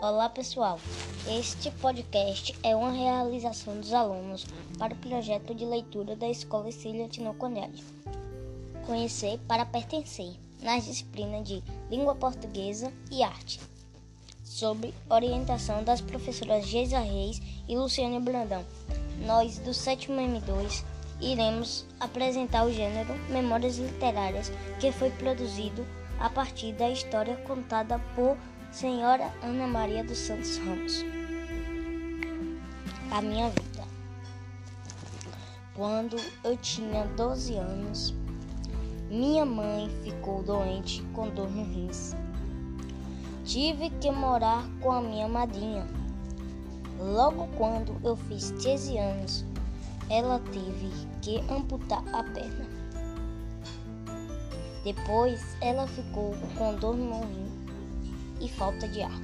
Olá pessoal, este podcast é uma realização dos alunos para o projeto de leitura da Escola Cília Tinoconelli. Conhecer para pertencer nas disciplinas de Língua Portuguesa e Arte, sob orientação das professoras Geisa Reis e Luciane Brandão. Nós, do sétimo M2, iremos apresentar o gênero Memórias Literárias, que foi produzido a partir da história contada por Senhora Ana Maria dos Santos Ramos. A minha vida. Quando eu tinha 12 anos, minha mãe ficou doente com dor no rins. Tive que morar com a minha madrinha. Logo quando eu fiz 13 anos, ela teve que amputar a perna. Depois ela ficou com dor no rim e falta de ar.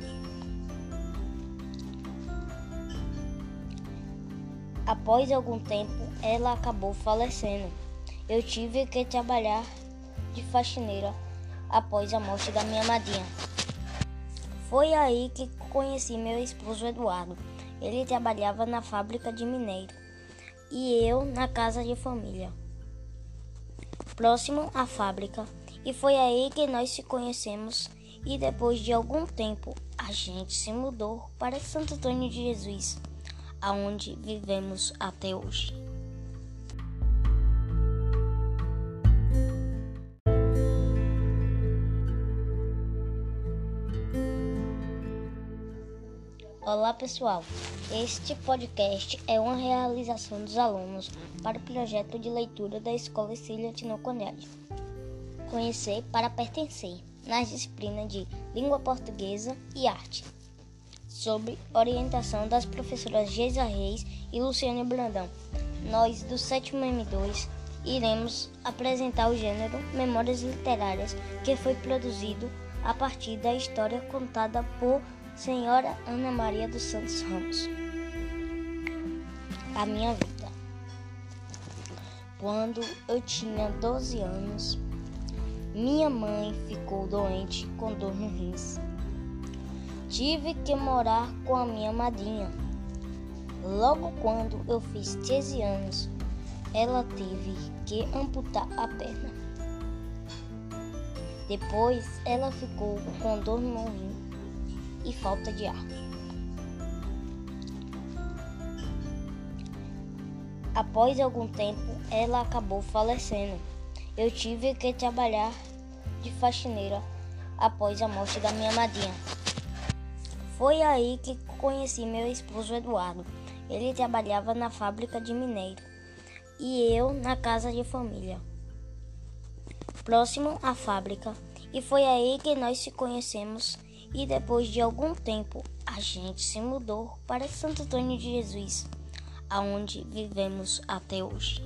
Após algum tempo, ela acabou falecendo. Eu tive que trabalhar de faxineira após a morte da minha madrinha. Foi aí que conheci meu esposo Eduardo. Ele trabalhava na fábrica de minério e eu na casa de família, próximo à fábrica. E foi aí que nós se conhecemos e depois de algum tempo a gente se mudou para Santo Antônio de Jesus, aonde vivemos até hoje. Olá pessoal, este podcast é uma realização dos alunos para o projeto de leitura da Escola Cília Tinoconelli. Conhecer para pertencer nas disciplinas de Língua Portuguesa e Arte, sob orientação das professoras Geisa Reis e Luciane Brandão. Nós, do sétimo M2, iremos apresentar o gênero Memórias Literárias, que foi produzido a partir da história contada por Senhora Ana Maria dos Santos Ramos. A minha vida. Quando eu tinha 12 anos, minha mãe ficou doente com dor no rins. Tive que morar com a minha madrinha. Logo quando eu fiz 13 anos, ela teve que amputar a perna. Depois ela ficou com dor no rim e falta de ar. Após algum tempo, ela acabou falecendo. Eu tive que trabalhar de faxineira após a morte da minha madrinha. Foi aí que conheci meu esposo Eduardo. Ele trabalhava na fábrica de minério e eu na casa de família, próximo à fábrica. E foi aí que nós se conhecemos e depois de algum tempo a gente se mudou para Santo Antônio de Jesus, aonde vivemos até hoje.